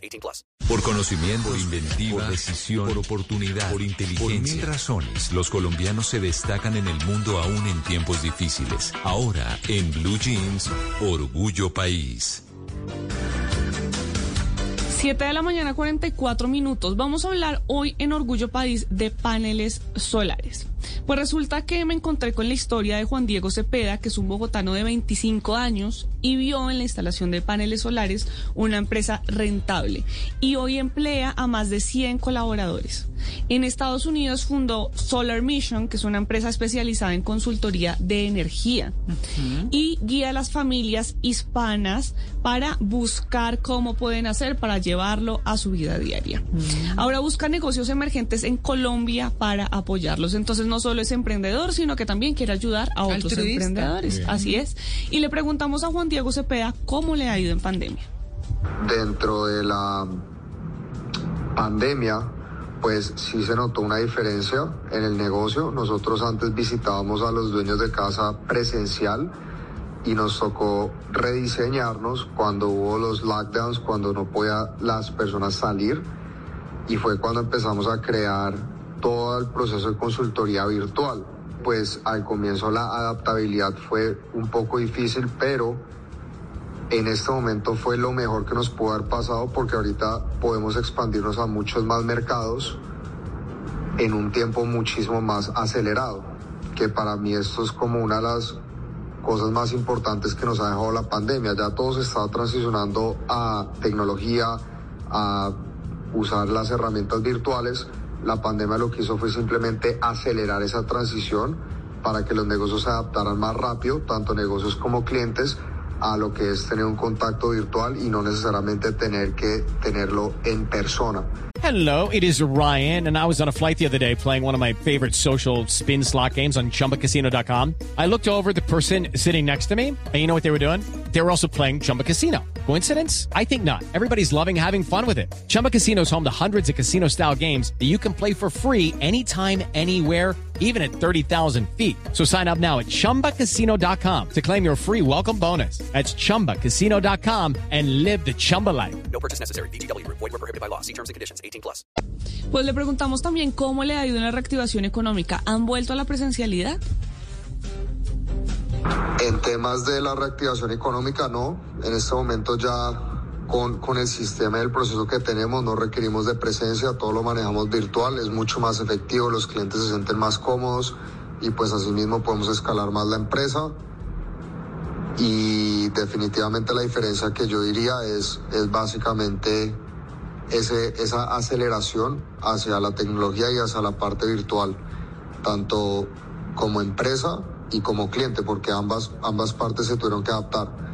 18 plus. Por conocimiento, por inventiva, por decisión, por oportunidad, por inteligencia. Por mil razones, los colombianos se destacan en el mundo aún en tiempos difíciles. Ahora, en Blue Jeans, Orgullo País. 7 de la mañana, 44 minutos. Vamos a hablar hoy en Orgullo País de paneles solares. Pues resulta que me encontré con la historia de Juan Diego Cepeda, que es un bogotano de 25 años y vio en la instalación de paneles solares una empresa rentable y hoy emplea a más de 100 colaboradores. En Estados Unidos fundó Solar Mission, que es una empresa especializada en consultoría de energía y guía a las familias hispanas para buscar cómo pueden hacer para llevarlo a su vida diaria. Ahora busca negocios emergentes en Colombia para apoyarlos. Entonces no solo es emprendedor, sino que también quiere ayudar a otros emprendedores. Así es. Y le preguntamos a Juan Diego Cepeda cómo le ha ido en pandemia. Dentro de la pandemia, pues sí se notó una diferencia en el negocio. Nosotros antes visitábamos a los dueños de casa presencial y nos tocó rediseñarnos cuando hubo los lockdowns, cuando no podía las personas salir y fue cuando empezamos a crear todo el proceso de consultoría virtual. Pues al comienzo la adaptabilidad fue un poco difícil, pero en este momento fue lo mejor que nos pudo haber pasado porque ahorita podemos expandirnos a muchos más mercados en un tiempo muchísimo más acelerado, que para mí esto es como una de las cosas más importantes que nos ha dejado la pandemia. Ya todo se está transicionando a tecnología, a usar las herramientas virtuales. La pandemia lo que hizo fue simplemente acelerar esa transición para que los negocios se adaptaran más rápido, tanto negocios como clientes, a lo que es tener un contacto virtual y no necesariamente tener que tenerlo en persona. Hello, it is Ryan, and I was on a flight the other day playing one of my favorite social spin slot games on chumbacasino.com. I looked over the person sitting next to me, and you know what they were doing? They were also playing Chumba Casino. Coincidence? I think not. Everybody's loving having fun with it. Chumba Casino is home to hundreds of casino style games that you can play for free anytime, anywhere, even at 30,000 feet. So sign up now at chumbacasino.com to claim your free welcome bonus. That's chumbacasino.com and live the Chumba life. No purchase necessary. BGW. Void were prohibited by law. See terms and conditions. 18 plus. Pues le preguntamos también cómo le ha ido en la reactivación económica. ¿Han vuelto a la presencialidad? En temas de la reactivación económica, no. En este momento ya con, con el sistema y el proceso que tenemos no requerimos de presencia, todo lo manejamos virtual, es mucho más efectivo, los clientes se sienten más cómodos y pues asimismo podemos escalar más la empresa. Y definitivamente la diferencia que yo diría es, es básicamente ese, esa aceleración hacia la tecnología y hacia la parte virtual, tanto como empresa y como cliente, porque ambas, ambas partes se tuvieron que adaptar.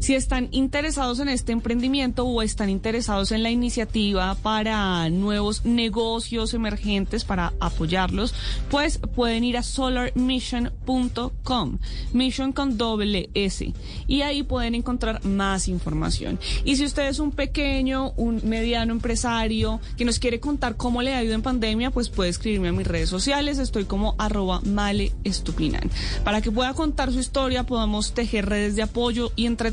Si están interesados en este emprendimiento o están interesados en la iniciativa para nuevos negocios emergentes, para apoyarlos, pues pueden ir a solarmission.com, mission con doble S, y ahí pueden encontrar más información. Y si usted es un pequeño, un mediano empresario que nos quiere contar cómo le ha ido en pandemia, pues puede escribirme a mis redes sociales, estoy como arroba male estupinan, para que pueda contar su historia, podamos tejer redes de apoyo y entre